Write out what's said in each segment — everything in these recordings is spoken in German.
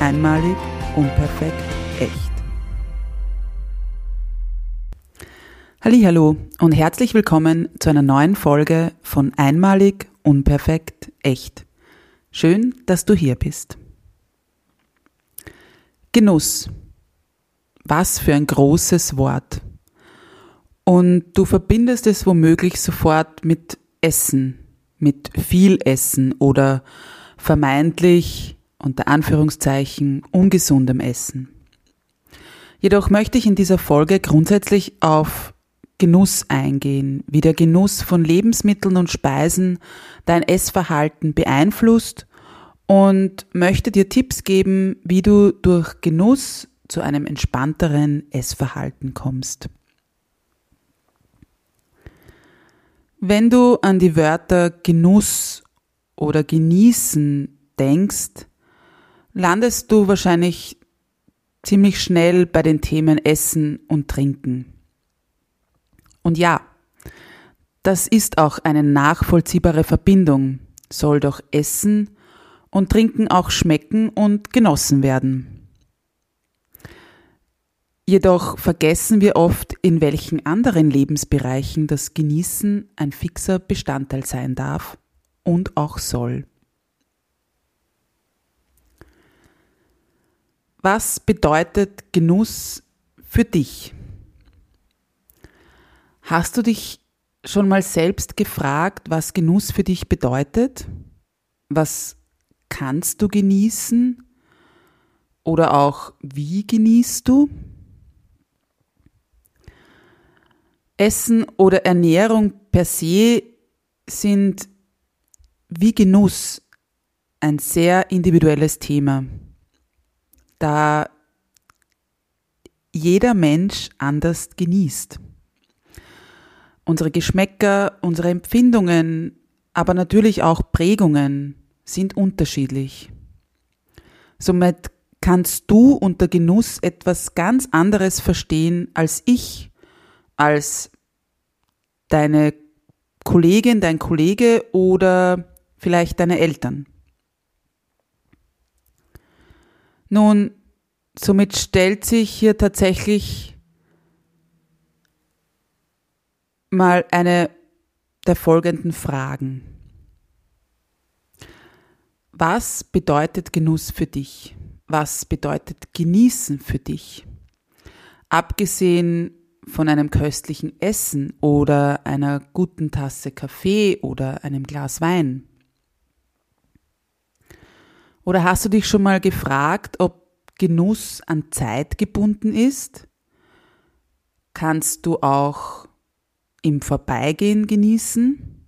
Einmalig, unperfekt, echt. Hallo und herzlich willkommen zu einer neuen Folge von Einmalig, unperfekt, echt. Schön, dass du hier bist. Genuss. Was für ein großes Wort. Und du verbindest es womöglich sofort mit Essen, mit viel Essen oder vermeintlich unter Anführungszeichen ungesundem Essen. Jedoch möchte ich in dieser Folge grundsätzlich auf Genuss eingehen, wie der Genuss von Lebensmitteln und Speisen dein Essverhalten beeinflusst und möchte dir Tipps geben, wie du durch Genuss zu einem entspannteren Essverhalten kommst. Wenn du an die Wörter Genuss oder Genießen denkst, landest du wahrscheinlich ziemlich schnell bei den Themen Essen und Trinken. Und ja, das ist auch eine nachvollziehbare Verbindung, soll doch Essen und Trinken auch schmecken und genossen werden. Jedoch vergessen wir oft, in welchen anderen Lebensbereichen das Genießen ein fixer Bestandteil sein darf und auch soll. Was bedeutet Genuss für dich? Hast du dich schon mal selbst gefragt, was Genuss für dich bedeutet? Was kannst du genießen? Oder auch wie genießt du? Essen oder Ernährung per se sind wie Genuss ein sehr individuelles Thema da jeder Mensch anders genießt. Unsere Geschmäcker, unsere Empfindungen, aber natürlich auch Prägungen sind unterschiedlich. Somit kannst du unter Genuss etwas ganz anderes verstehen als ich, als deine Kollegin, dein Kollege oder vielleicht deine Eltern. Nun, somit stellt sich hier tatsächlich mal eine der folgenden Fragen. Was bedeutet Genuss für dich? Was bedeutet Genießen für dich? Abgesehen von einem köstlichen Essen oder einer guten Tasse Kaffee oder einem Glas Wein. Oder hast du dich schon mal gefragt, ob Genuss an Zeit gebunden ist? Kannst du auch im Vorbeigehen genießen?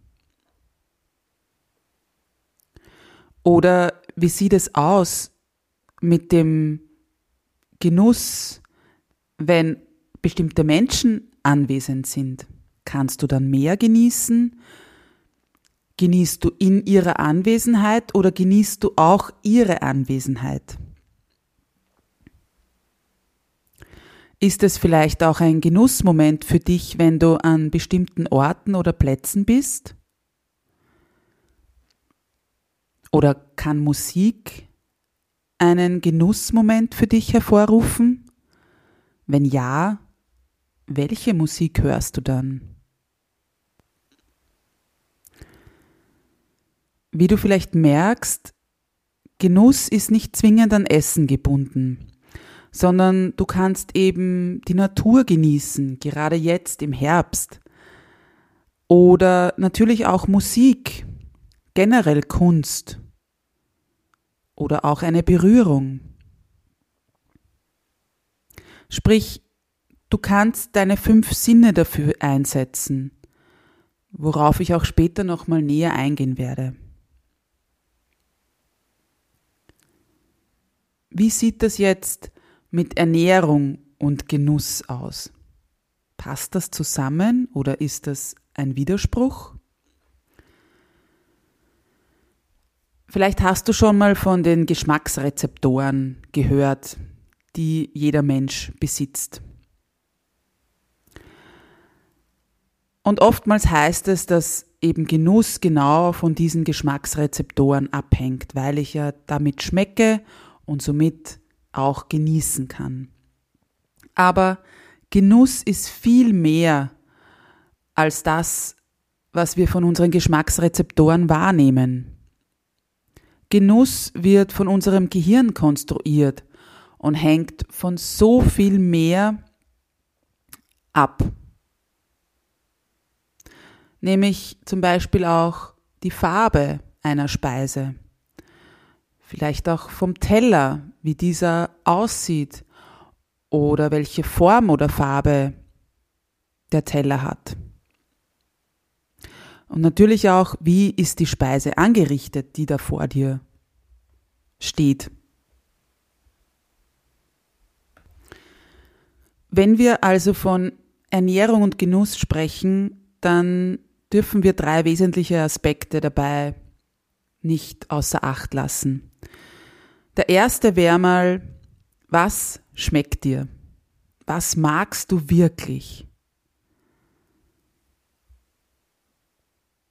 Oder wie sieht es aus mit dem Genuss, wenn bestimmte Menschen anwesend sind? Kannst du dann mehr genießen? Genießt du in ihrer Anwesenheit oder genießt du auch ihre Anwesenheit? Ist es vielleicht auch ein Genussmoment für dich, wenn du an bestimmten Orten oder Plätzen bist? Oder kann Musik einen Genussmoment für dich hervorrufen? Wenn ja, welche Musik hörst du dann? Wie du vielleicht merkst, Genuss ist nicht zwingend an Essen gebunden, sondern du kannst eben die Natur genießen, gerade jetzt im Herbst. Oder natürlich auch Musik, generell Kunst oder auch eine Berührung. Sprich, du kannst deine fünf Sinne dafür einsetzen, worauf ich auch später nochmal näher eingehen werde. Wie sieht das jetzt mit Ernährung und Genuss aus? Passt das zusammen oder ist das ein Widerspruch? Vielleicht hast du schon mal von den Geschmacksrezeptoren gehört, die jeder Mensch besitzt. Und oftmals heißt es, dass eben Genuss genau von diesen Geschmacksrezeptoren abhängt, weil ich ja damit schmecke und somit auch genießen kann. Aber Genuss ist viel mehr als das, was wir von unseren Geschmacksrezeptoren wahrnehmen. Genuss wird von unserem Gehirn konstruiert und hängt von so viel mehr ab. Nämlich zum Beispiel auch die Farbe einer Speise. Vielleicht auch vom Teller, wie dieser aussieht oder welche Form oder Farbe der Teller hat. Und natürlich auch, wie ist die Speise angerichtet, die da vor dir steht. Wenn wir also von Ernährung und Genuss sprechen, dann dürfen wir drei wesentliche Aspekte dabei nicht außer Acht lassen. Der erste wäre mal, was schmeckt dir? Was magst du wirklich?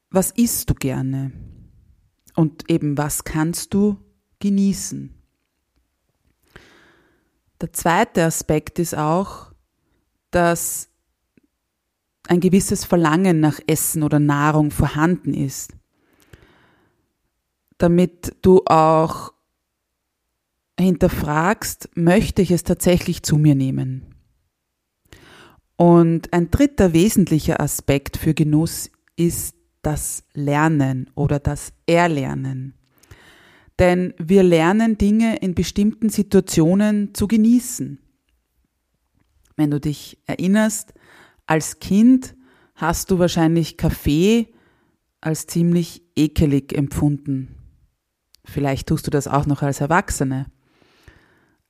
was isst du gerne? Und eben, was kannst du genießen? Der zweite Aspekt ist auch, dass ein gewisses Verlangen nach Essen oder Nahrung vorhanden ist, damit du auch hinterfragst, möchte ich es tatsächlich zu mir nehmen? Und ein dritter wesentlicher Aspekt für Genuss ist das Lernen oder das Erlernen. Denn wir lernen Dinge in bestimmten Situationen zu genießen. Wenn du dich erinnerst, als Kind hast du wahrscheinlich Kaffee als ziemlich ekelig empfunden. Vielleicht tust du das auch noch als Erwachsene.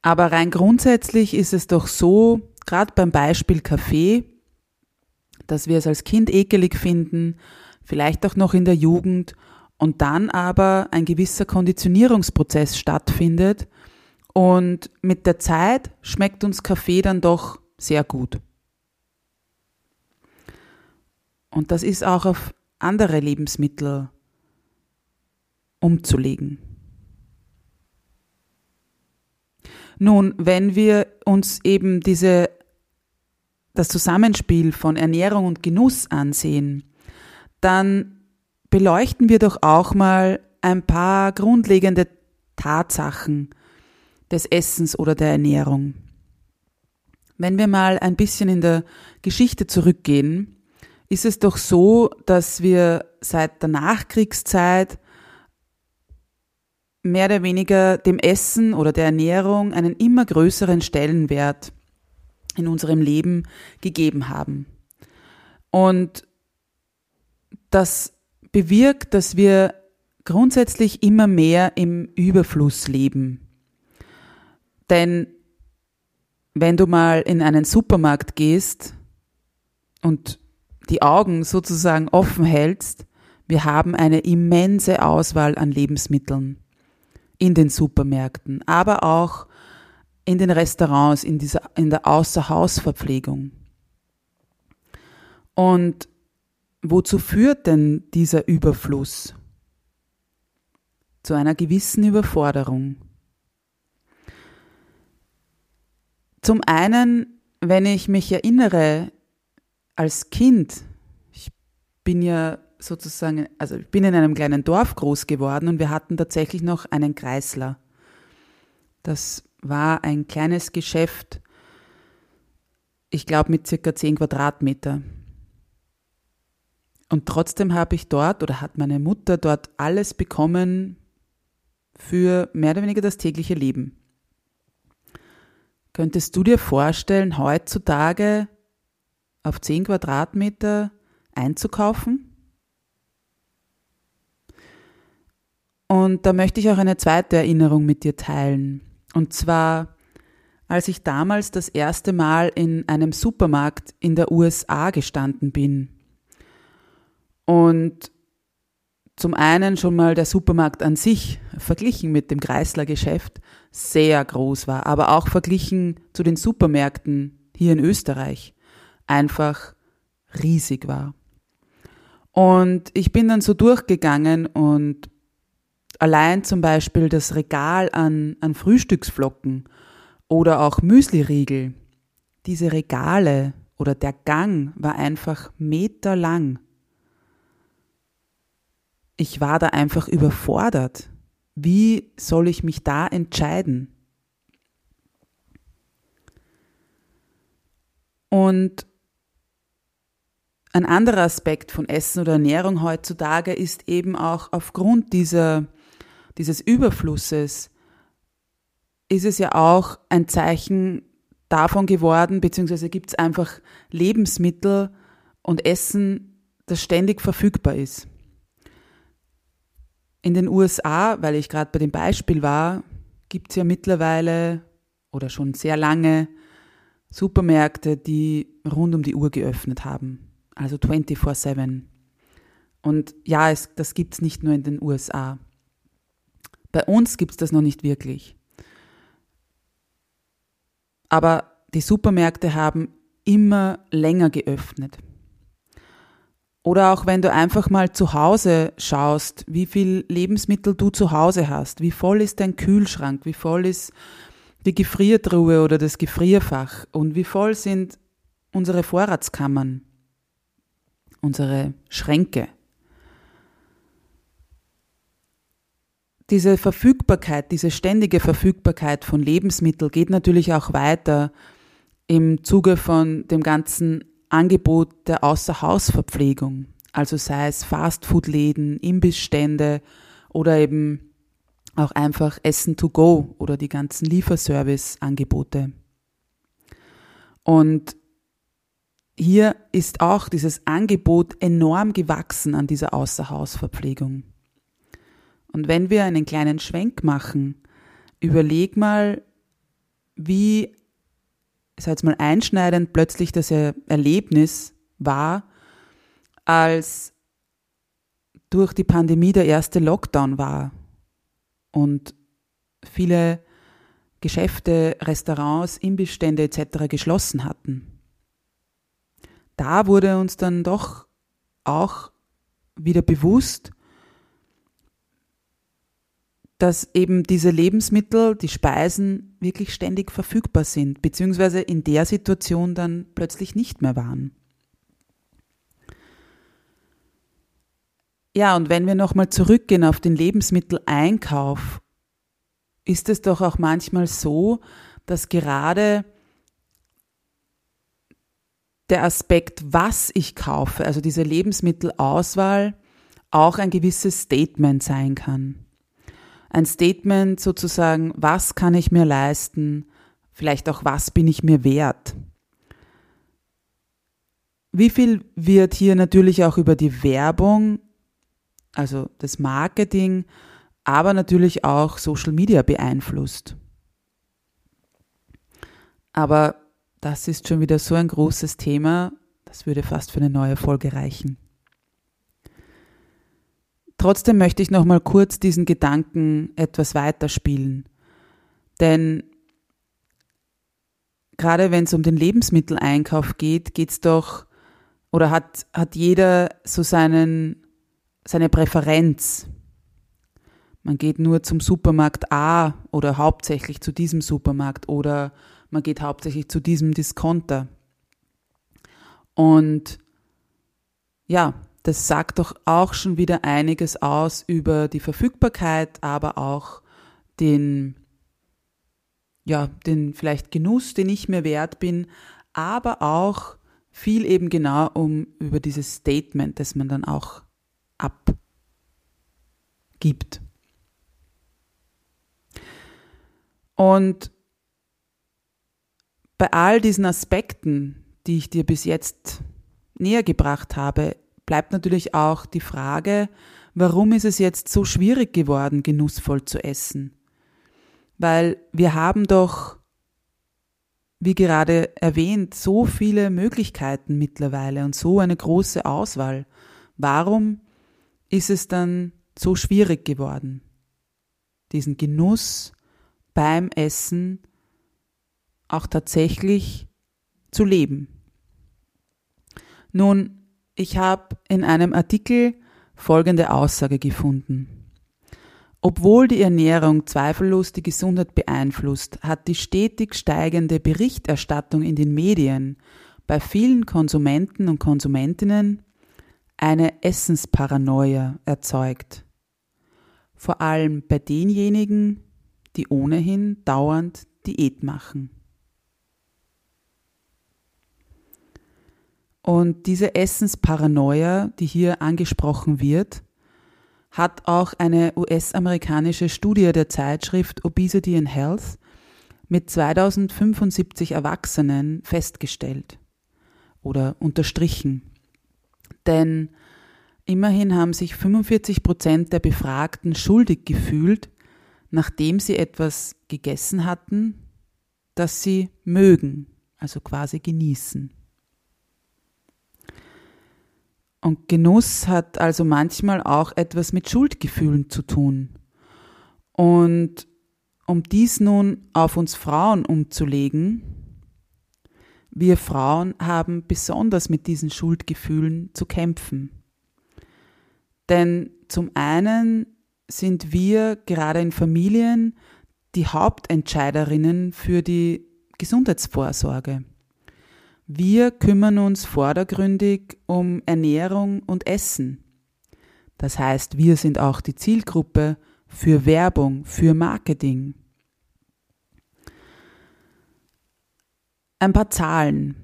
Aber rein grundsätzlich ist es doch so, gerade beim Beispiel Kaffee, dass wir es als Kind ekelig finden vielleicht auch noch in der Jugend und dann aber ein gewisser Konditionierungsprozess stattfindet und mit der Zeit schmeckt uns Kaffee dann doch sehr gut. Und das ist auch auf andere Lebensmittel umzulegen. Nun, wenn wir uns eben diese, das Zusammenspiel von Ernährung und Genuss ansehen, dann beleuchten wir doch auch mal ein paar grundlegende Tatsachen des Essens oder der Ernährung. Wenn wir mal ein bisschen in der Geschichte zurückgehen, ist es doch so, dass wir seit der Nachkriegszeit mehr oder weniger dem Essen oder der Ernährung einen immer größeren Stellenwert in unserem Leben gegeben haben. Und das bewirkt, dass wir grundsätzlich immer mehr im Überfluss leben. Denn wenn du mal in einen Supermarkt gehst und die Augen sozusagen offen hältst, wir haben eine immense Auswahl an Lebensmitteln in den Supermärkten, aber auch in den Restaurants, in, dieser, in der Außerhausverpflegung. Und Wozu führt denn dieser Überfluss? Zu einer gewissen Überforderung. Zum einen, wenn ich mich erinnere, als Kind, ich bin ja sozusagen, also ich bin in einem kleinen Dorf groß geworden und wir hatten tatsächlich noch einen Kreisler. Das war ein kleines Geschäft, ich glaube mit circa 10 Quadratmeter. Und trotzdem habe ich dort oder hat meine Mutter dort alles bekommen für mehr oder weniger das tägliche Leben. Könntest du dir vorstellen, heutzutage auf 10 Quadratmeter einzukaufen? Und da möchte ich auch eine zweite Erinnerung mit dir teilen. Und zwar, als ich damals das erste Mal in einem Supermarkt in der USA gestanden bin. Und zum einen schon mal der Supermarkt an sich, verglichen mit dem Kreisler-Geschäft, sehr groß war, aber auch verglichen zu den Supermärkten hier in Österreich einfach riesig war. Und ich bin dann so durchgegangen und allein zum Beispiel das Regal an, an Frühstücksflocken oder auch Müsliriegel, diese Regale oder der Gang war einfach meterlang. Ich war da einfach überfordert. Wie soll ich mich da entscheiden? Und ein anderer Aspekt von Essen oder Ernährung heutzutage ist eben auch aufgrund dieser, dieses Überflusses, ist es ja auch ein Zeichen davon geworden, beziehungsweise gibt es einfach Lebensmittel und Essen, das ständig verfügbar ist. In den USA, weil ich gerade bei dem Beispiel war, gibt es ja mittlerweile oder schon sehr lange Supermärkte, die rund um die Uhr geöffnet haben. Also 24-7. Und ja, es, das gibt es nicht nur in den USA. Bei uns gibt es das noch nicht wirklich. Aber die Supermärkte haben immer länger geöffnet. Oder auch wenn du einfach mal zu Hause schaust, wie viel Lebensmittel du zu Hause hast, wie voll ist dein Kühlschrank, wie voll ist die Gefriertruhe oder das Gefrierfach und wie voll sind unsere Vorratskammern, unsere Schränke. Diese Verfügbarkeit, diese ständige Verfügbarkeit von Lebensmitteln geht natürlich auch weiter im Zuge von dem ganzen Angebot der Außerhausverpflegung, also sei es Fastfood-Läden, Imbissstände oder eben auch einfach Essen to go oder die ganzen Lieferservice-Angebote. Und hier ist auch dieses Angebot enorm gewachsen an dieser Außerhausverpflegung. Und wenn wir einen kleinen Schwenk machen, überleg mal, wie sage jetzt mal einschneidend plötzlich das Erlebnis war, als durch die Pandemie der erste Lockdown war und viele Geschäfte, Restaurants, Imbissstände etc. geschlossen hatten. Da wurde uns dann doch auch wieder bewusst, dass eben diese Lebensmittel, die Speisen wirklich ständig verfügbar sind, beziehungsweise in der Situation dann plötzlich nicht mehr waren. Ja, und wenn wir nochmal zurückgehen auf den Lebensmitteleinkauf, ist es doch auch manchmal so, dass gerade der Aspekt, was ich kaufe, also diese Lebensmittelauswahl, auch ein gewisses Statement sein kann ein Statement sozusagen, was kann ich mir leisten, vielleicht auch, was bin ich mir wert. Wie viel wird hier natürlich auch über die Werbung, also das Marketing, aber natürlich auch Social Media beeinflusst. Aber das ist schon wieder so ein großes Thema, das würde fast für eine neue Folge reichen. Trotzdem möchte ich noch mal kurz diesen Gedanken etwas weiterspielen. Denn gerade wenn es um den Lebensmitteleinkauf geht, geht's doch oder hat, hat jeder so seinen, seine Präferenz. Man geht nur zum Supermarkt A oder hauptsächlich zu diesem Supermarkt oder man geht hauptsächlich zu diesem Discounter. Und ja, das sagt doch auch schon wieder einiges aus über die Verfügbarkeit, aber auch den, ja, den vielleicht Genuss, den ich mir wert bin, aber auch viel eben genau um über dieses Statement, das man dann auch abgibt. Und bei all diesen Aspekten, die ich dir bis jetzt näher gebracht habe, bleibt natürlich auch die Frage, warum ist es jetzt so schwierig geworden, genussvoll zu essen? Weil wir haben doch, wie gerade erwähnt, so viele Möglichkeiten mittlerweile und so eine große Auswahl. Warum ist es dann so schwierig geworden, diesen Genuss beim Essen auch tatsächlich zu leben. Nun, ich habe in einem Artikel folgende Aussage gefunden. Obwohl die Ernährung zweifellos die Gesundheit beeinflusst, hat die stetig steigende Berichterstattung in den Medien bei vielen Konsumenten und Konsumentinnen eine Essensparanoia erzeugt. Vor allem bei denjenigen, die ohnehin dauernd Diät machen. Und diese Essensparanoia, die hier angesprochen wird, hat auch eine US-amerikanische Studie der Zeitschrift Obesity and Health mit 2075 Erwachsenen festgestellt oder unterstrichen. Denn immerhin haben sich 45 Prozent der Befragten schuldig gefühlt, nachdem sie etwas gegessen hatten, das sie mögen, also quasi genießen. Und Genuss hat also manchmal auch etwas mit Schuldgefühlen zu tun. Und um dies nun auf uns Frauen umzulegen, wir Frauen haben besonders mit diesen Schuldgefühlen zu kämpfen. Denn zum einen sind wir gerade in Familien die Hauptentscheiderinnen für die Gesundheitsvorsorge. Wir kümmern uns vordergründig um Ernährung und Essen. Das heißt, wir sind auch die Zielgruppe für Werbung, für Marketing. Ein paar Zahlen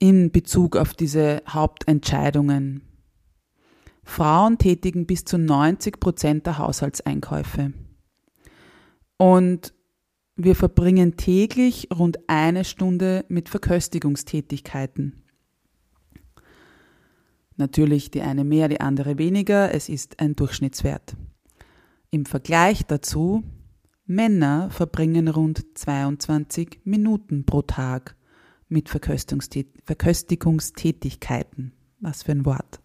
in Bezug auf diese Hauptentscheidungen. Frauen tätigen bis zu 90 Prozent der Haushaltseinkäufe. Und wir verbringen täglich rund eine Stunde mit Verköstigungstätigkeiten. Natürlich die eine mehr, die andere weniger, es ist ein Durchschnittswert. Im Vergleich dazu, Männer verbringen rund 22 Minuten pro Tag mit Verköstigungstätigkeiten. Was für ein Wort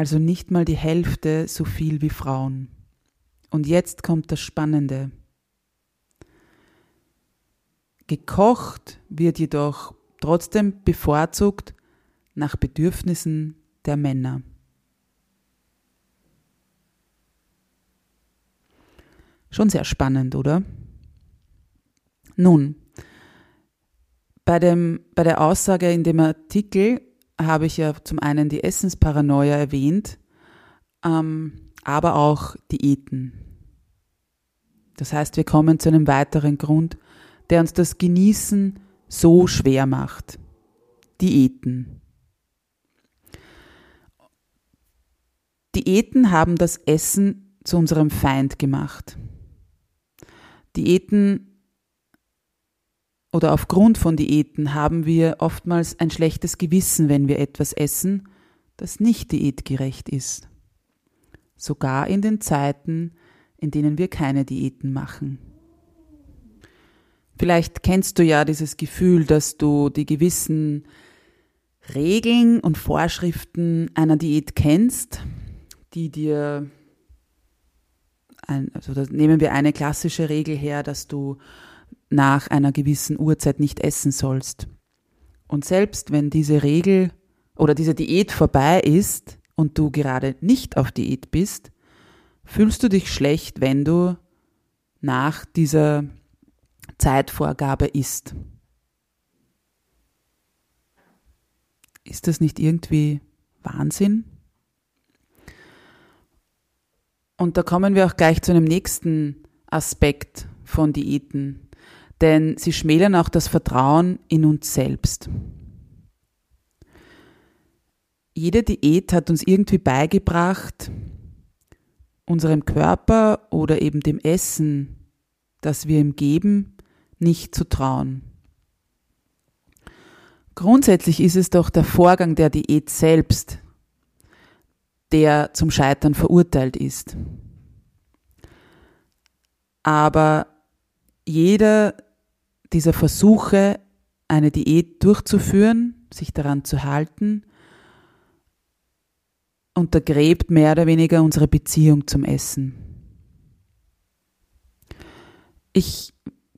also nicht mal die Hälfte so viel wie Frauen. Und jetzt kommt das Spannende. Gekocht wird jedoch trotzdem bevorzugt nach Bedürfnissen der Männer. Schon sehr spannend, oder? Nun, bei, dem, bei der Aussage in dem Artikel habe ich ja zum einen die Essensparanoia erwähnt, ähm, aber auch Diäten. Das heißt, wir kommen zu einem weiteren Grund, der uns das Genießen so schwer macht. Diäten. Diäten haben das Essen zu unserem Feind gemacht. Diäten oder aufgrund von Diäten haben wir oftmals ein schlechtes Gewissen, wenn wir etwas essen, das nicht diätgerecht ist. Sogar in den Zeiten, in denen wir keine Diäten machen. Vielleicht kennst du ja dieses Gefühl, dass du die gewissen Regeln und Vorschriften einer Diät kennst, die dir, ein, also nehmen wir eine klassische Regel her, dass du nach einer gewissen Uhrzeit nicht essen sollst. Und selbst wenn diese Regel oder diese Diät vorbei ist und du gerade nicht auf Diät bist, fühlst du dich schlecht, wenn du nach dieser Zeitvorgabe isst. Ist das nicht irgendwie Wahnsinn? Und da kommen wir auch gleich zu einem nächsten Aspekt von Diäten, denn sie schmälern auch das Vertrauen in uns selbst. Jede Diät hat uns irgendwie beigebracht, unserem Körper oder eben dem Essen, das wir ihm geben, nicht zu trauen. Grundsätzlich ist es doch der Vorgang der Diät selbst, der zum Scheitern verurteilt ist. Aber jeder dieser Versuche, eine Diät durchzuführen, sich daran zu halten, untergräbt mehr oder weniger unsere Beziehung zum Essen. Ich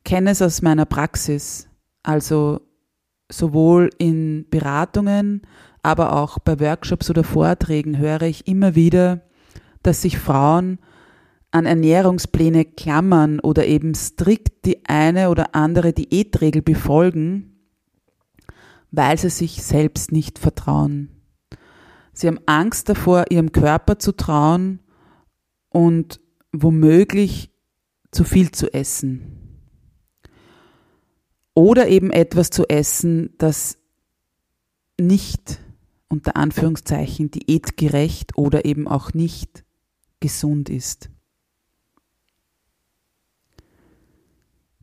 kenne es aus meiner Praxis, also sowohl in Beratungen, aber auch bei Workshops oder Vorträgen höre ich immer wieder, dass sich Frauen an Ernährungspläne klammern oder eben strikt die eine oder andere Diätregel befolgen, weil sie sich selbst nicht vertrauen. Sie haben Angst davor, ihrem Körper zu trauen und womöglich zu viel zu essen. Oder eben etwas zu essen, das nicht unter Anführungszeichen diätgerecht oder eben auch nicht gesund ist.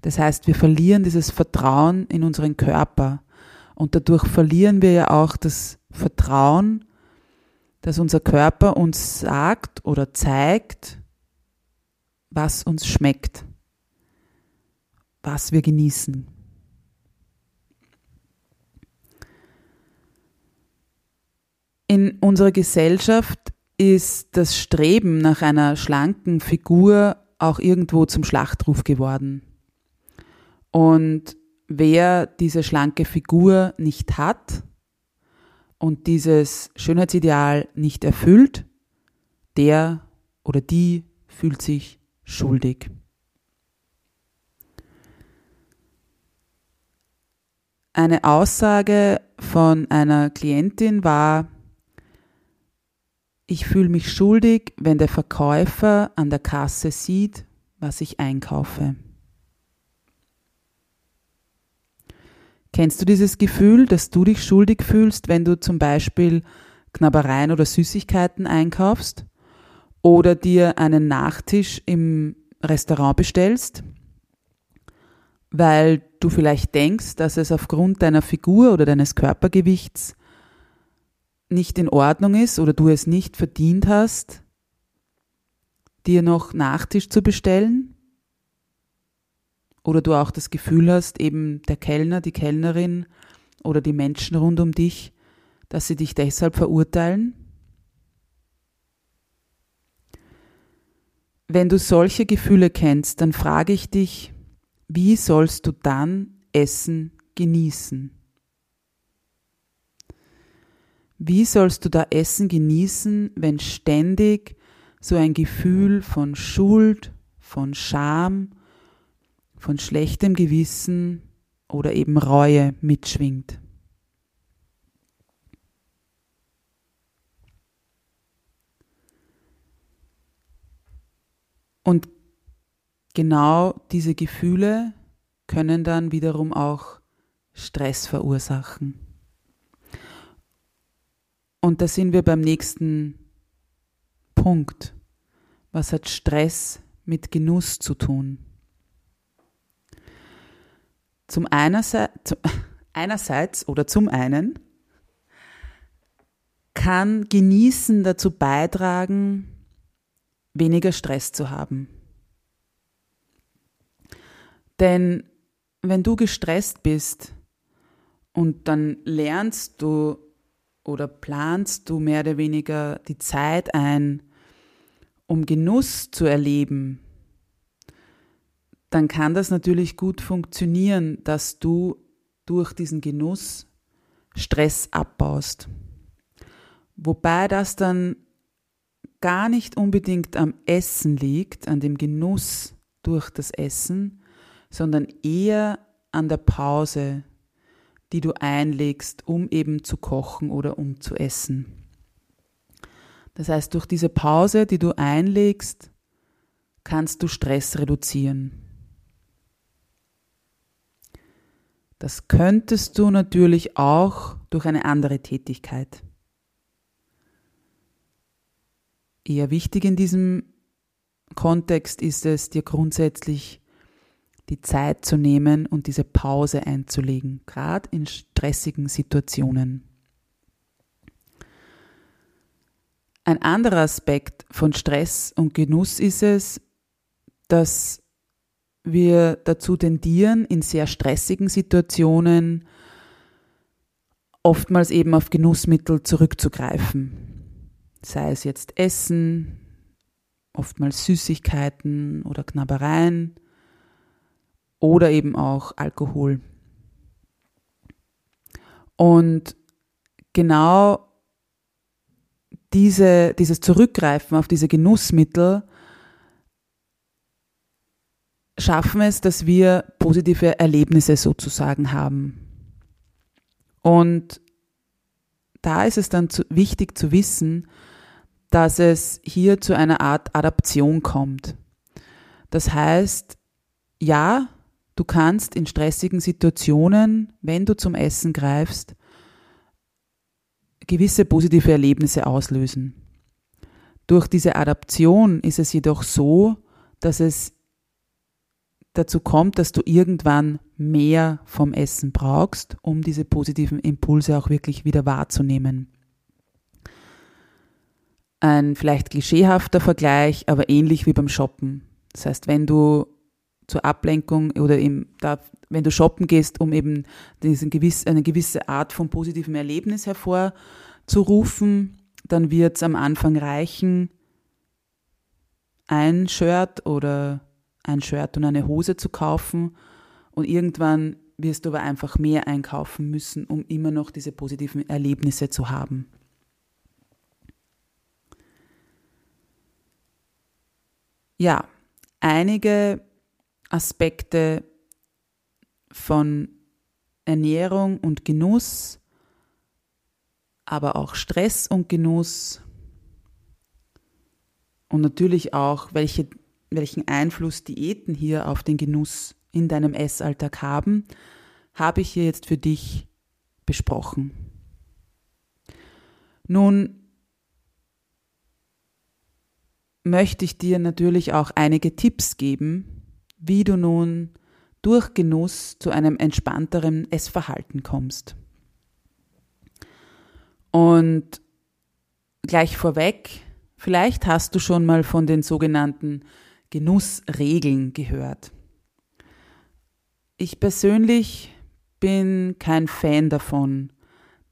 Das heißt, wir verlieren dieses Vertrauen in unseren Körper und dadurch verlieren wir ja auch das Vertrauen, dass unser Körper uns sagt oder zeigt, was uns schmeckt, was wir genießen. In unserer Gesellschaft ist das Streben nach einer schlanken Figur auch irgendwo zum Schlachtruf geworden. Und wer diese schlanke Figur nicht hat und dieses Schönheitsideal nicht erfüllt, der oder die fühlt sich schuldig. Eine Aussage von einer Klientin war, ich fühle mich schuldig, wenn der Verkäufer an der Kasse sieht, was ich einkaufe. Kennst du dieses Gefühl, dass du dich schuldig fühlst, wenn du zum Beispiel Knabbereien oder Süßigkeiten einkaufst oder dir einen Nachtisch im Restaurant bestellst, weil du vielleicht denkst, dass es aufgrund deiner Figur oder deines Körpergewichts nicht in Ordnung ist oder du es nicht verdient hast, dir noch Nachtisch zu bestellen? Oder du auch das Gefühl hast, eben der Kellner, die Kellnerin oder die Menschen rund um dich, dass sie dich deshalb verurteilen? Wenn du solche Gefühle kennst, dann frage ich dich, wie sollst du dann Essen genießen? Wie sollst du da Essen genießen, wenn ständig so ein Gefühl von Schuld, von Scham von schlechtem Gewissen oder eben Reue mitschwingt. Und genau diese Gefühle können dann wiederum auch Stress verursachen. Und da sind wir beim nächsten Punkt. Was hat Stress mit Genuss zu tun? Zum einerseits, oder zum einen kann Genießen dazu beitragen, weniger Stress zu haben. Denn wenn du gestresst bist und dann lernst du oder planst du mehr oder weniger die Zeit ein, um Genuss zu erleben, dann kann das natürlich gut funktionieren, dass du durch diesen Genuss Stress abbaust. Wobei das dann gar nicht unbedingt am Essen liegt, an dem Genuss durch das Essen, sondern eher an der Pause, die du einlegst, um eben zu kochen oder um zu essen. Das heißt, durch diese Pause, die du einlegst, kannst du Stress reduzieren. Das könntest du natürlich auch durch eine andere Tätigkeit. Eher wichtig in diesem Kontext ist es, dir grundsätzlich die Zeit zu nehmen und diese Pause einzulegen, gerade in stressigen Situationen. Ein anderer Aspekt von Stress und Genuss ist es, dass wir dazu tendieren, in sehr stressigen Situationen oftmals eben auf Genussmittel zurückzugreifen. Sei es jetzt Essen, oftmals Süßigkeiten oder Knabbereien oder eben auch Alkohol. Und genau diese, dieses Zurückgreifen auf diese Genussmittel schaffen es, dass wir positive Erlebnisse sozusagen haben. Und da ist es dann zu, wichtig zu wissen, dass es hier zu einer Art Adaption kommt. Das heißt, ja, du kannst in stressigen Situationen, wenn du zum Essen greifst, gewisse positive Erlebnisse auslösen. Durch diese Adaption ist es jedoch so, dass es dazu kommt, dass du irgendwann mehr vom Essen brauchst, um diese positiven Impulse auch wirklich wieder wahrzunehmen. Ein vielleicht klischeehafter Vergleich, aber ähnlich wie beim Shoppen. Das heißt, wenn du zur Ablenkung oder eben da, wenn du shoppen gehst, um eben diesen gewiss, eine gewisse Art von positivem Erlebnis hervorzurufen, dann wird es am Anfang reichen, ein Shirt oder ein Shirt und eine Hose zu kaufen und irgendwann wirst du aber einfach mehr einkaufen müssen, um immer noch diese positiven Erlebnisse zu haben. Ja, einige Aspekte von Ernährung und Genuss, aber auch Stress und Genuss und natürlich auch, welche, welchen Einfluss Diäten hier auf den Genuss in deinem Essalltag haben, habe ich hier jetzt für dich besprochen. Nun möchte ich dir natürlich auch einige Tipps geben, wie du nun durch Genuss zu einem entspannteren Essverhalten kommst. Und gleich vorweg, vielleicht hast du schon mal von den sogenannten Genussregeln gehört. Ich persönlich bin kein Fan davon,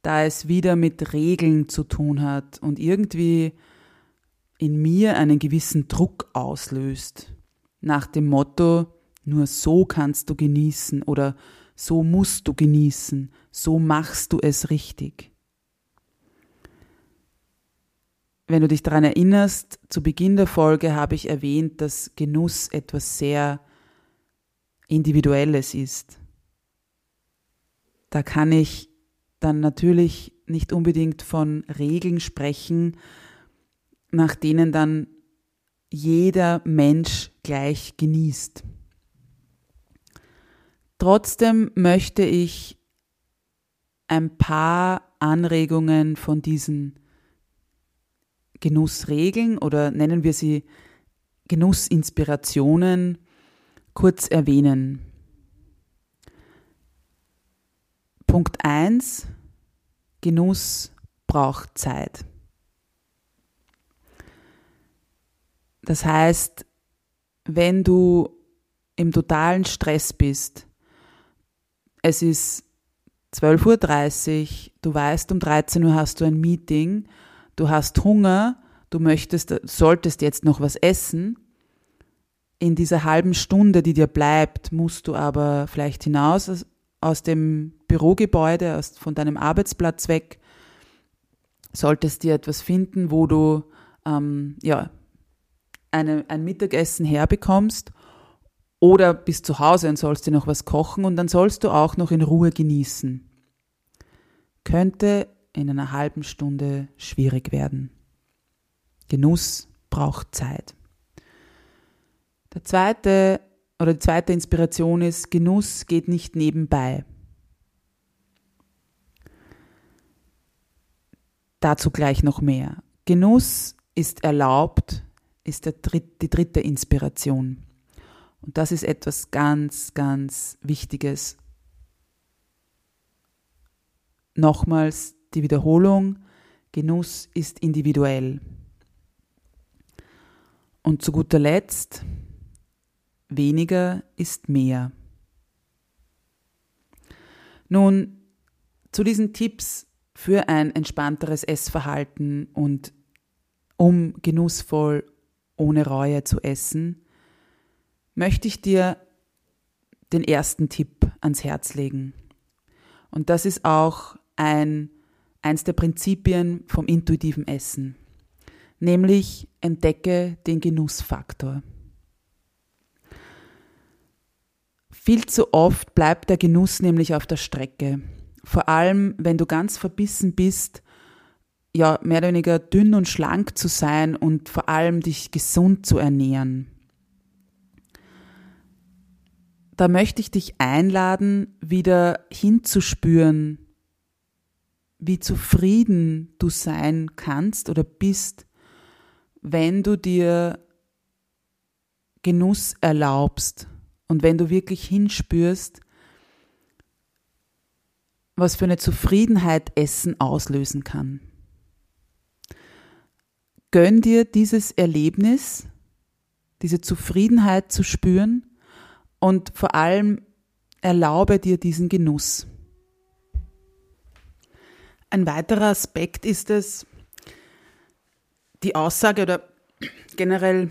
da es wieder mit Regeln zu tun hat und irgendwie in mir einen gewissen Druck auslöst nach dem Motto, nur so kannst du genießen oder so musst du genießen, so machst du es richtig. Wenn du dich daran erinnerst, zu Beginn der Folge habe ich erwähnt, dass Genuss etwas sehr Individuelles ist. Da kann ich dann natürlich nicht unbedingt von Regeln sprechen, nach denen dann jeder Mensch gleich genießt. Trotzdem möchte ich ein paar Anregungen von diesen Genussregeln oder nennen wir sie Genussinspirationen kurz erwähnen. Punkt 1. Genuss braucht Zeit. Das heißt, wenn du im totalen Stress bist, es ist 12.30 Uhr, du weißt, um 13 Uhr hast du ein Meeting, du hast Hunger, du möchtest, solltest jetzt noch was essen. In dieser halben Stunde, die dir bleibt, musst du aber vielleicht hinaus aus, dem Bürogebäude, aus, von deinem Arbeitsplatz weg, solltest dir etwas finden, wo du ähm, ja, eine, ein Mittagessen herbekommst oder bist zu Hause und sollst dir noch was kochen und dann sollst du auch noch in Ruhe genießen. Könnte in einer halben Stunde schwierig werden. Genuss braucht Zeit. Der zweite oder die zweite Inspiration ist, Genuss geht nicht nebenbei. Dazu gleich noch mehr. Genuss ist erlaubt, ist Dritt, die dritte Inspiration. Und das ist etwas ganz, ganz Wichtiges. Nochmals die Wiederholung, Genuss ist individuell. Und zu guter Letzt, weniger ist mehr. Nun, zu diesen Tipps für ein entspannteres Essverhalten und um genussvoll ohne Reue zu essen, möchte ich dir den ersten Tipp ans Herz legen. Und das ist auch ein, eins der Prinzipien vom intuitiven Essen, nämlich entdecke den Genussfaktor. Viel zu oft bleibt der Genuss nämlich auf der Strecke. Vor allem, wenn du ganz verbissen bist, ja, mehr oder weniger dünn und schlank zu sein und vor allem dich gesund zu ernähren. Da möchte ich dich einladen, wieder hinzuspüren, wie zufrieden du sein kannst oder bist, wenn du dir Genuss erlaubst und wenn du wirklich hinspürst, was für eine Zufriedenheit Essen auslösen kann. Gönn dir dieses Erlebnis, diese Zufriedenheit zu spüren und vor allem erlaube dir diesen Genuss. Ein weiterer Aspekt ist es, die Aussage oder generell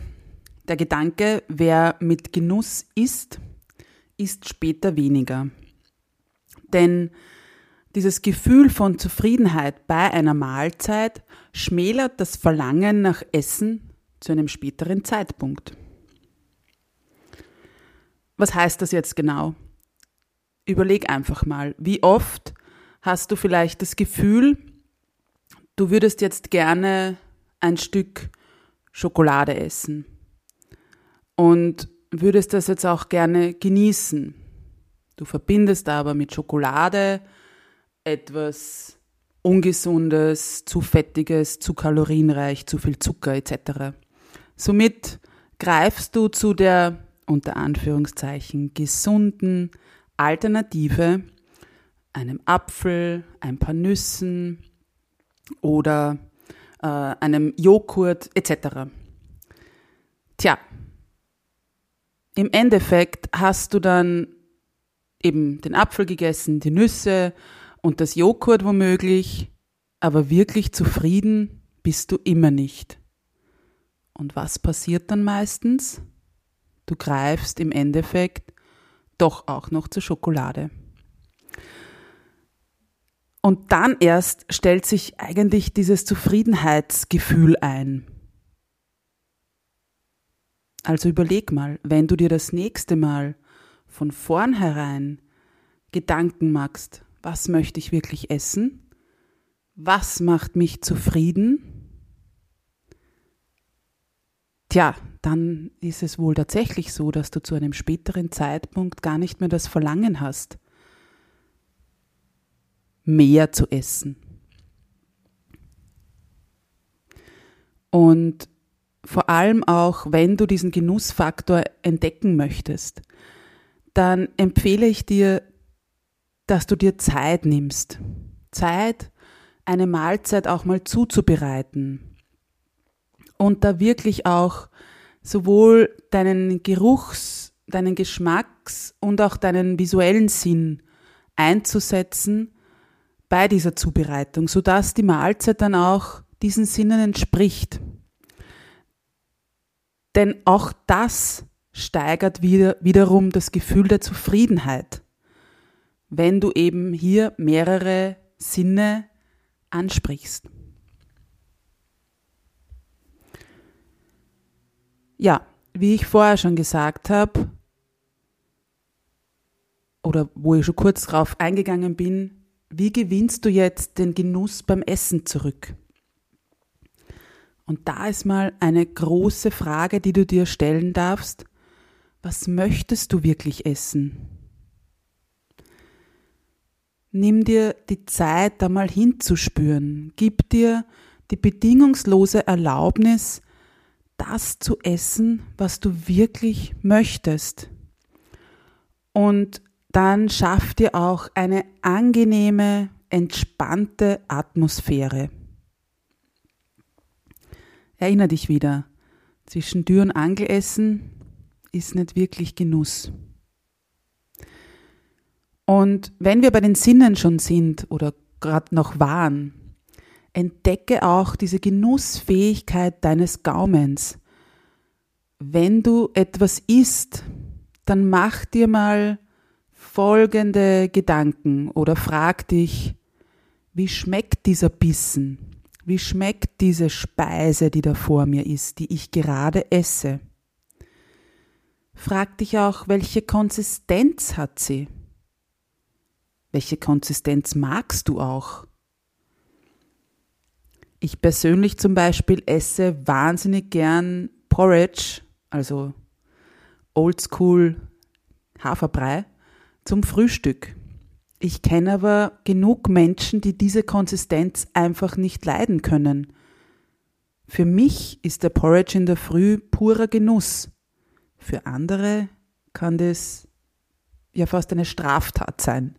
der Gedanke, wer mit Genuss isst, isst später weniger. Denn dieses Gefühl von Zufriedenheit bei einer Mahlzeit schmälert das Verlangen nach Essen zu einem späteren Zeitpunkt. Was heißt das jetzt genau? Überleg einfach mal, wie oft hast du vielleicht das Gefühl, du würdest jetzt gerne ein Stück Schokolade essen und würdest das jetzt auch gerne genießen. Du verbindest aber mit Schokolade etwas Ungesundes, zu fettiges, zu kalorienreich, zu viel Zucker etc. Somit greifst du zu der unter Anführungszeichen gesunden Alternative, einem Apfel, ein paar Nüssen oder äh, einem Joghurt etc. Tja, im Endeffekt hast du dann eben den Apfel gegessen, die Nüsse und das Joghurt womöglich, aber wirklich zufrieden bist du immer nicht. Und was passiert dann meistens? Du greifst im Endeffekt doch auch noch zur Schokolade. Und dann erst stellt sich eigentlich dieses Zufriedenheitsgefühl ein. Also überleg mal, wenn du dir das nächste Mal von vornherein Gedanken machst, was möchte ich wirklich essen? Was macht mich zufrieden? Tja, dann ist es wohl tatsächlich so, dass du zu einem späteren Zeitpunkt gar nicht mehr das Verlangen hast, mehr zu essen. Und vor allem auch, wenn du diesen Genussfaktor entdecken möchtest, dann empfehle ich dir, dass du dir Zeit nimmst. Zeit, eine Mahlzeit auch mal zuzubereiten und da wirklich auch sowohl deinen Geruchs, deinen Geschmacks und auch deinen visuellen Sinn einzusetzen bei dieser Zubereitung, sodass die Mahlzeit dann auch diesen Sinnen entspricht. Denn auch das steigert wieder, wiederum das Gefühl der Zufriedenheit, wenn du eben hier mehrere Sinne ansprichst. Ja, wie ich vorher schon gesagt habe, oder wo ich schon kurz drauf eingegangen bin, wie gewinnst du jetzt den Genuss beim Essen zurück? Und da ist mal eine große Frage, die du dir stellen darfst. Was möchtest du wirklich essen? Nimm dir die Zeit, da mal hinzuspüren. Gib dir die bedingungslose Erlaubnis, das zu essen, was du wirklich möchtest. Und dann schaff dir auch eine angenehme, entspannte Atmosphäre. Erinner dich wieder, zwischen Tür und Angelessen ist nicht wirklich Genuss. Und wenn wir bei den Sinnen schon sind oder gerade noch waren, entdecke auch diese Genussfähigkeit deines Gaumens. Wenn du etwas isst, dann mach dir mal folgende Gedanken oder frag dich, wie schmeckt dieser Bissen? Wie schmeckt diese Speise, die da vor mir ist, die ich gerade esse? Frag dich auch, welche Konsistenz hat sie? Welche Konsistenz magst du auch? Ich persönlich zum Beispiel esse wahnsinnig gern Porridge, also Oldschool Haferbrei, zum Frühstück. Ich kenne aber genug Menschen, die diese Konsistenz einfach nicht leiden können. Für mich ist der Porridge in der Früh purer Genuss. Für andere kann das ja fast eine Straftat sein.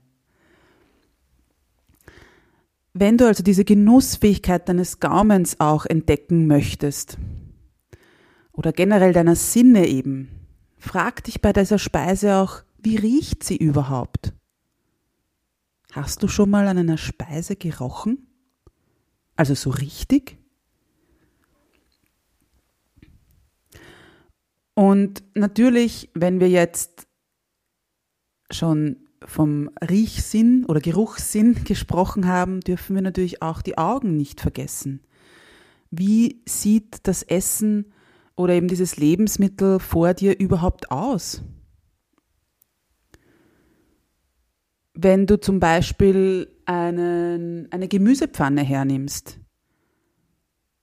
Wenn du also diese Genussfähigkeit deines Gaumens auch entdecken möchtest, oder generell deiner Sinne eben, frag dich bei dieser Speise auch, wie riecht sie überhaupt? Hast du schon mal an einer Speise gerochen? Also so richtig? Und natürlich, wenn wir jetzt schon vom Riechsinn oder Geruchssinn gesprochen haben, dürfen wir natürlich auch die Augen nicht vergessen. Wie sieht das Essen oder eben dieses Lebensmittel vor dir überhaupt aus? Wenn du zum Beispiel einen, eine Gemüsepfanne hernimmst,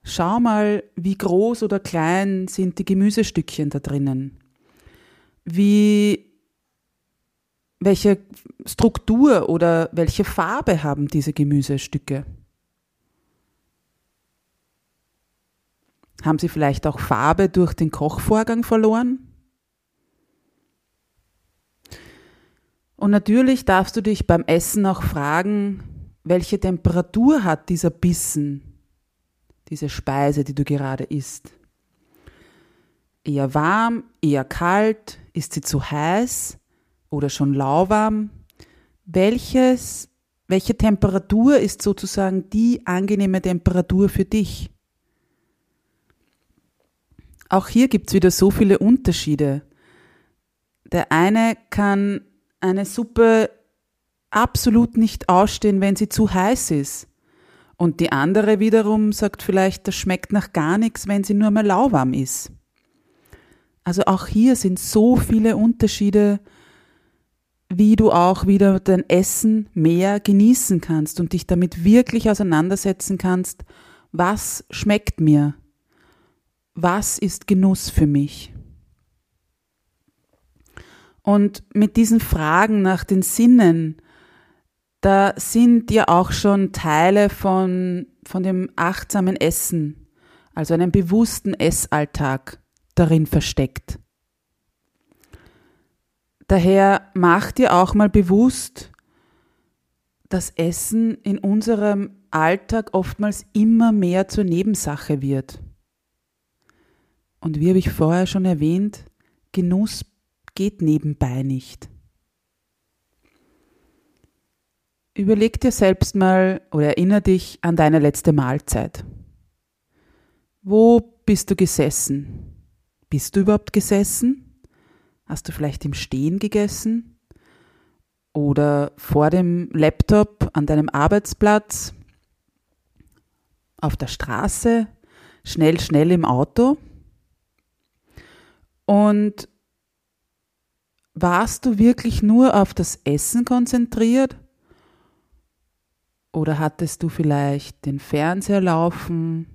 schau mal, wie groß oder klein sind die Gemüsestückchen da drinnen. Wie welche Struktur oder welche Farbe haben diese Gemüsestücke? Haben sie vielleicht auch Farbe durch den Kochvorgang verloren? Und natürlich darfst du dich beim Essen auch fragen, welche Temperatur hat dieser Bissen, diese Speise, die du gerade isst? Eher warm, eher kalt, ist sie zu heiß? oder schon lauwarm. Welches, welche Temperatur ist sozusagen die angenehme Temperatur für dich? Auch hier gibt es wieder so viele Unterschiede. Der eine kann eine Suppe absolut nicht ausstehen, wenn sie zu heiß ist. Und die andere wiederum sagt vielleicht, das schmeckt nach gar nichts, wenn sie nur mal lauwarm ist. Also auch hier sind so viele Unterschiede wie du auch wieder dein Essen mehr genießen kannst und dich damit wirklich auseinandersetzen kannst, was schmeckt mir, was ist Genuss für mich. Und mit diesen Fragen nach den Sinnen, da sind ja auch schon Teile von, von dem achtsamen Essen, also einem bewussten Essalltag darin versteckt. Daher mach dir auch mal bewusst, dass Essen in unserem Alltag oftmals immer mehr zur Nebensache wird. Und wie habe ich vorher schon erwähnt, Genuss geht nebenbei nicht. Überleg dir selbst mal oder erinnere dich an deine letzte Mahlzeit. Wo bist du gesessen? Bist du überhaupt gesessen? Hast du vielleicht im Stehen gegessen? Oder vor dem Laptop an deinem Arbeitsplatz? Auf der Straße? Schnell, schnell im Auto? Und warst du wirklich nur auf das Essen konzentriert? Oder hattest du vielleicht den Fernseher laufen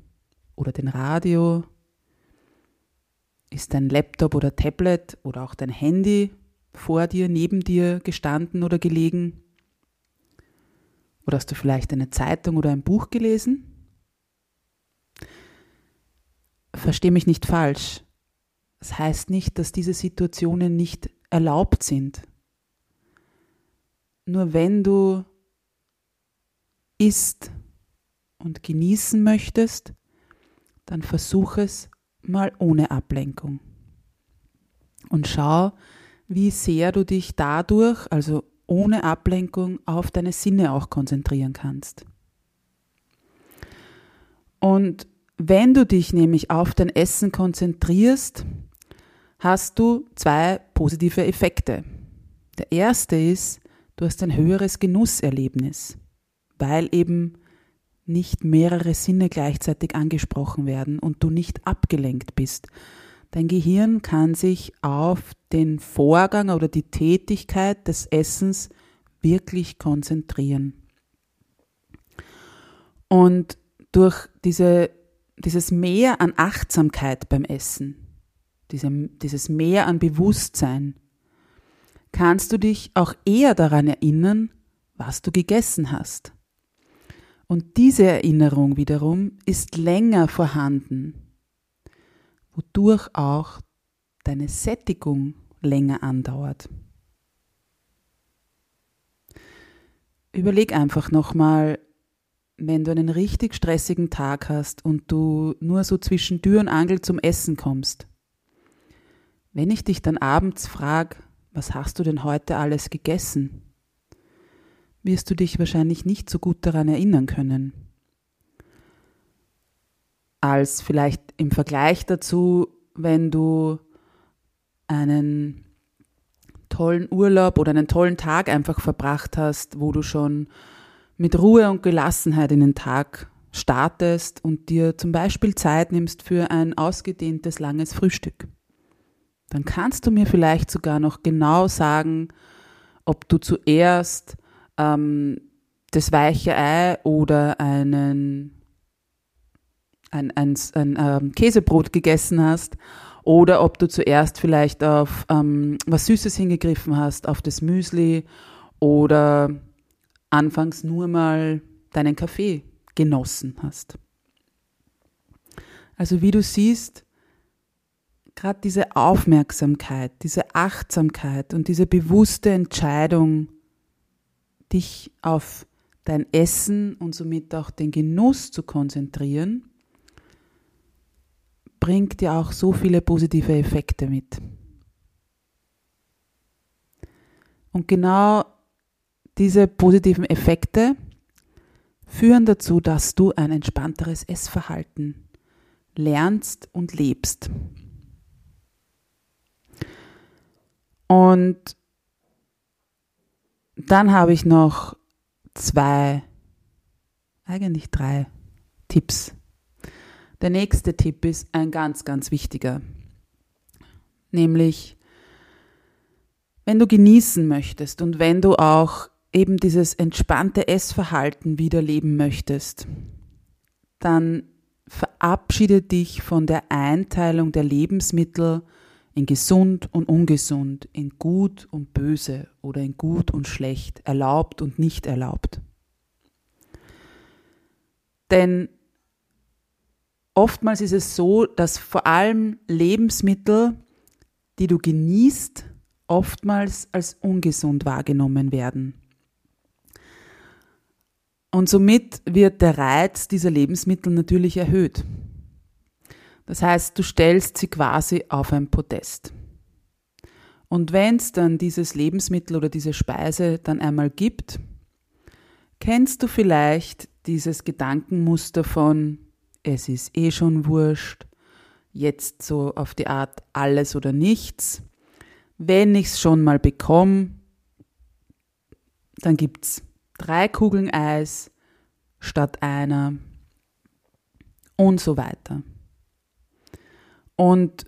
oder den Radio? Ist dein Laptop oder Tablet oder auch dein Handy vor dir, neben dir gestanden oder gelegen? Oder hast du vielleicht eine Zeitung oder ein Buch gelesen? Versteh mich nicht falsch. Das heißt nicht, dass diese Situationen nicht erlaubt sind. Nur wenn du isst und genießen möchtest, dann versuch es mal ohne Ablenkung. Und schau, wie sehr du dich dadurch, also ohne Ablenkung, auf deine Sinne auch konzentrieren kannst. Und wenn du dich nämlich auf dein Essen konzentrierst, hast du zwei positive Effekte. Der erste ist, du hast ein höheres Genusserlebnis, weil eben nicht mehrere Sinne gleichzeitig angesprochen werden und du nicht abgelenkt bist. Dein Gehirn kann sich auf den Vorgang oder die Tätigkeit des Essens wirklich konzentrieren. Und durch diese, dieses Mehr an Achtsamkeit beim Essen, diese, dieses Mehr an Bewusstsein, kannst du dich auch eher daran erinnern, was du gegessen hast. Und diese Erinnerung wiederum ist länger vorhanden, wodurch auch deine Sättigung länger andauert. Überleg einfach nochmal, wenn du einen richtig stressigen Tag hast und du nur so zwischen Tür und Angel zum Essen kommst. Wenn ich dich dann abends frage, was hast du denn heute alles gegessen? wirst du dich wahrscheinlich nicht so gut daran erinnern können. Als vielleicht im Vergleich dazu, wenn du einen tollen Urlaub oder einen tollen Tag einfach verbracht hast, wo du schon mit Ruhe und Gelassenheit in den Tag startest und dir zum Beispiel Zeit nimmst für ein ausgedehntes langes Frühstück. Dann kannst du mir vielleicht sogar noch genau sagen, ob du zuerst ähm, das weiche Ei oder einen, ein, ein, ein ähm, Käsebrot gegessen hast oder ob du zuerst vielleicht auf ähm, was Süßes hingegriffen hast, auf das Müsli oder anfangs nur mal deinen Kaffee genossen hast. Also wie du siehst, gerade diese Aufmerksamkeit, diese Achtsamkeit und diese bewusste Entscheidung, dich auf dein Essen und somit auch den Genuss zu konzentrieren, bringt dir auch so viele positive Effekte mit. Und genau diese positiven Effekte führen dazu, dass du ein entspannteres Essverhalten lernst und lebst. Und dann habe ich noch zwei, eigentlich drei Tipps. Der nächste Tipp ist ein ganz, ganz wichtiger. Nämlich, wenn du genießen möchtest und wenn du auch eben dieses entspannte Essverhalten wieder leben möchtest, dann verabschiede dich von der Einteilung der Lebensmittel in gesund und ungesund, in gut und böse oder in gut und schlecht, erlaubt und nicht erlaubt. Denn oftmals ist es so, dass vor allem Lebensmittel, die du genießt, oftmals als ungesund wahrgenommen werden. Und somit wird der Reiz dieser Lebensmittel natürlich erhöht. Das heißt, du stellst sie quasi auf ein Podest. Und wenn es dann dieses Lebensmittel oder diese Speise dann einmal gibt, kennst du vielleicht dieses Gedankenmuster von, es ist eh schon wurscht, jetzt so auf die Art alles oder nichts. Wenn ich es schon mal bekomme, dann gibt es drei Kugeln Eis statt einer und so weiter. Und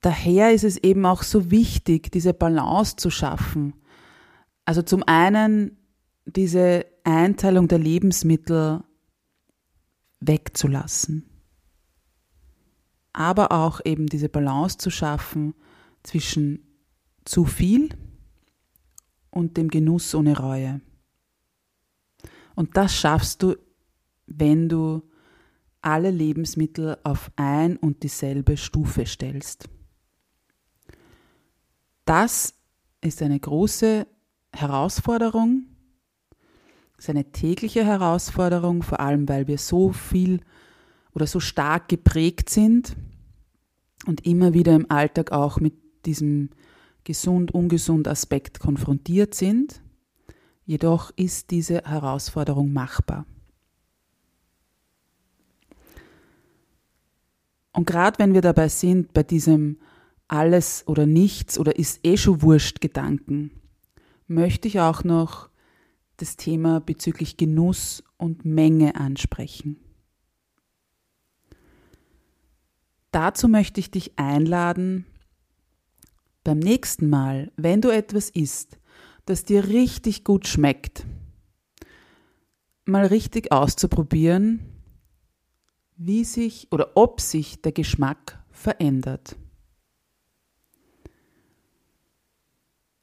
daher ist es eben auch so wichtig, diese Balance zu schaffen. Also zum einen diese Einteilung der Lebensmittel wegzulassen. aber auch eben diese Balance zu schaffen zwischen zu viel und dem Genuss ohne Reue. Und das schaffst du, wenn du alle Lebensmittel auf ein und dieselbe Stufe stellst. Das ist eine große Herausforderung, ist eine tägliche Herausforderung, vor allem weil wir so viel oder so stark geprägt sind und immer wieder im Alltag auch mit diesem gesund-ungesund Aspekt konfrontiert sind. Jedoch ist diese Herausforderung machbar. Und gerade wenn wir dabei sind, bei diesem alles oder nichts oder ist eh schon wurscht Gedanken, möchte ich auch noch das Thema bezüglich Genuss und Menge ansprechen. Dazu möchte ich dich einladen, beim nächsten Mal, wenn du etwas isst, das dir richtig gut schmeckt, mal richtig auszuprobieren, wie sich oder ob sich der Geschmack verändert.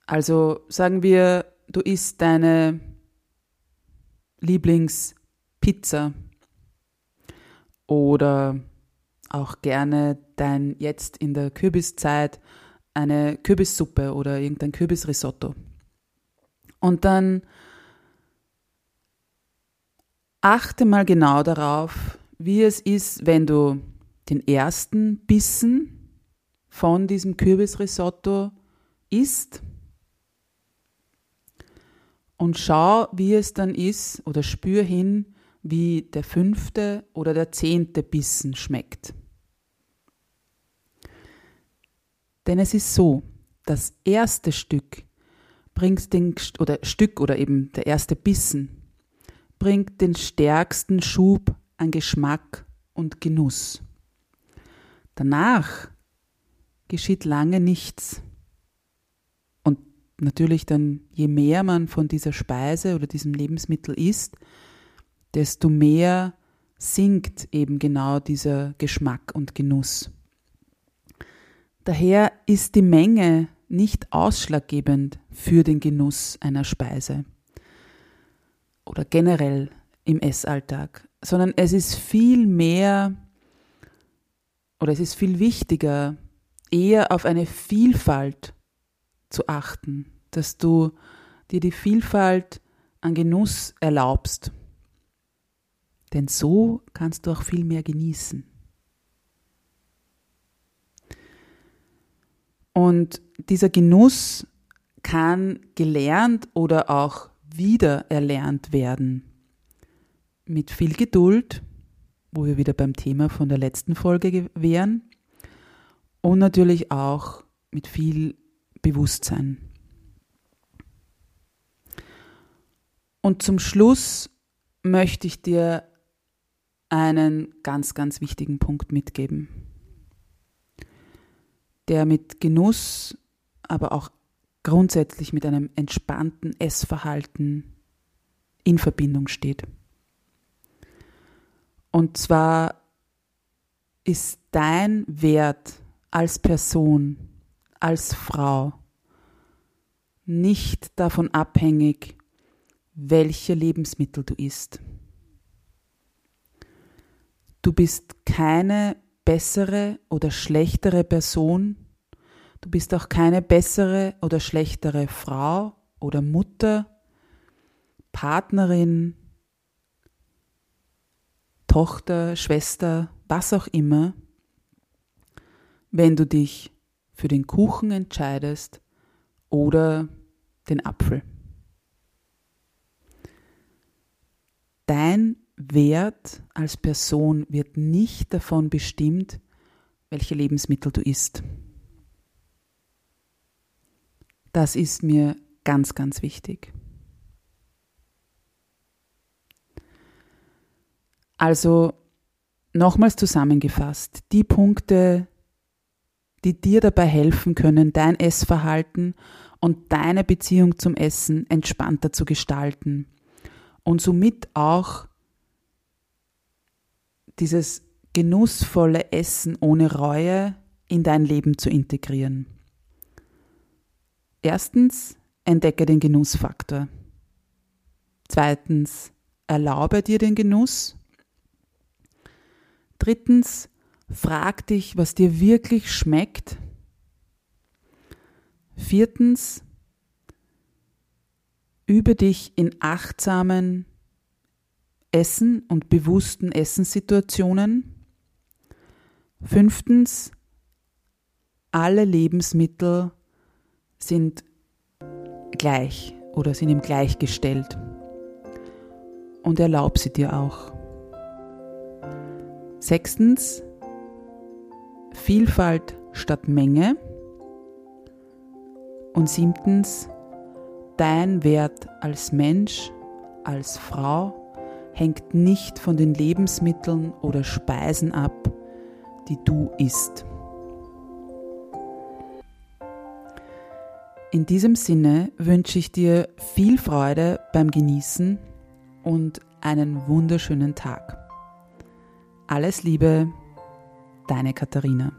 Also sagen wir, du isst deine Lieblingspizza oder auch gerne dein jetzt in der Kürbiszeit eine Kürbissuppe oder irgendein Kürbisrisotto. Und dann achte mal genau darauf, wie es ist, wenn du den ersten Bissen von diesem Kürbisrisotto isst und schau, wie es dann ist oder spür hin, wie der fünfte oder der zehnte Bissen schmeckt. Denn es ist so, das erste Stück bringt den, oder Stück oder eben der erste Bissen bringt den stärksten Schub an Geschmack und Genuss. Danach geschieht lange nichts. Und natürlich dann, je mehr man von dieser Speise oder diesem Lebensmittel isst, desto mehr sinkt eben genau dieser Geschmack und Genuss. Daher ist die Menge nicht ausschlaggebend für den Genuss einer Speise oder generell im Essalltag, sondern es ist viel mehr oder es ist viel wichtiger, eher auf eine Vielfalt zu achten, dass du dir die Vielfalt an Genuss erlaubst. Denn so kannst du auch viel mehr genießen. Und dieser Genuss kann gelernt oder auch wieder erlernt werden. Mit viel Geduld, wo wir wieder beim Thema von der letzten Folge wären. Und natürlich auch mit viel Bewusstsein. Und zum Schluss möchte ich dir einen ganz, ganz wichtigen Punkt mitgeben der mit Genuss, aber auch grundsätzlich mit einem entspannten Essverhalten in Verbindung steht. Und zwar ist dein Wert als Person, als Frau nicht davon abhängig, welche Lebensmittel du isst. Du bist keine bessere oder schlechtere Person. Du bist auch keine bessere oder schlechtere Frau oder Mutter, Partnerin, Tochter, Schwester, was auch immer, wenn du dich für den Kuchen entscheidest oder den Apfel. Dein Wert als Person wird nicht davon bestimmt, welche Lebensmittel du isst. Das ist mir ganz, ganz wichtig. Also nochmals zusammengefasst, die Punkte, die dir dabei helfen können, dein Essverhalten und deine Beziehung zum Essen entspannter zu gestalten und somit auch dieses genussvolle Essen ohne Reue in dein Leben zu integrieren. Erstens, entdecke den Genussfaktor. Zweitens, erlaube dir den Genuss. Drittens, frag dich, was dir wirklich schmeckt. Viertens, übe dich in achtsamen Essen und bewussten Essenssituationen. Fünftens, alle Lebensmittel sind gleich oder sind ihm gleichgestellt. Und erlaub sie dir auch. Sechstens, Vielfalt statt Menge. Und siebtens, dein Wert als Mensch, als Frau hängt nicht von den Lebensmitteln oder Speisen ab, die du isst. In diesem Sinne wünsche ich dir viel Freude beim Genießen und einen wunderschönen Tag. Alles Liebe, deine Katharina.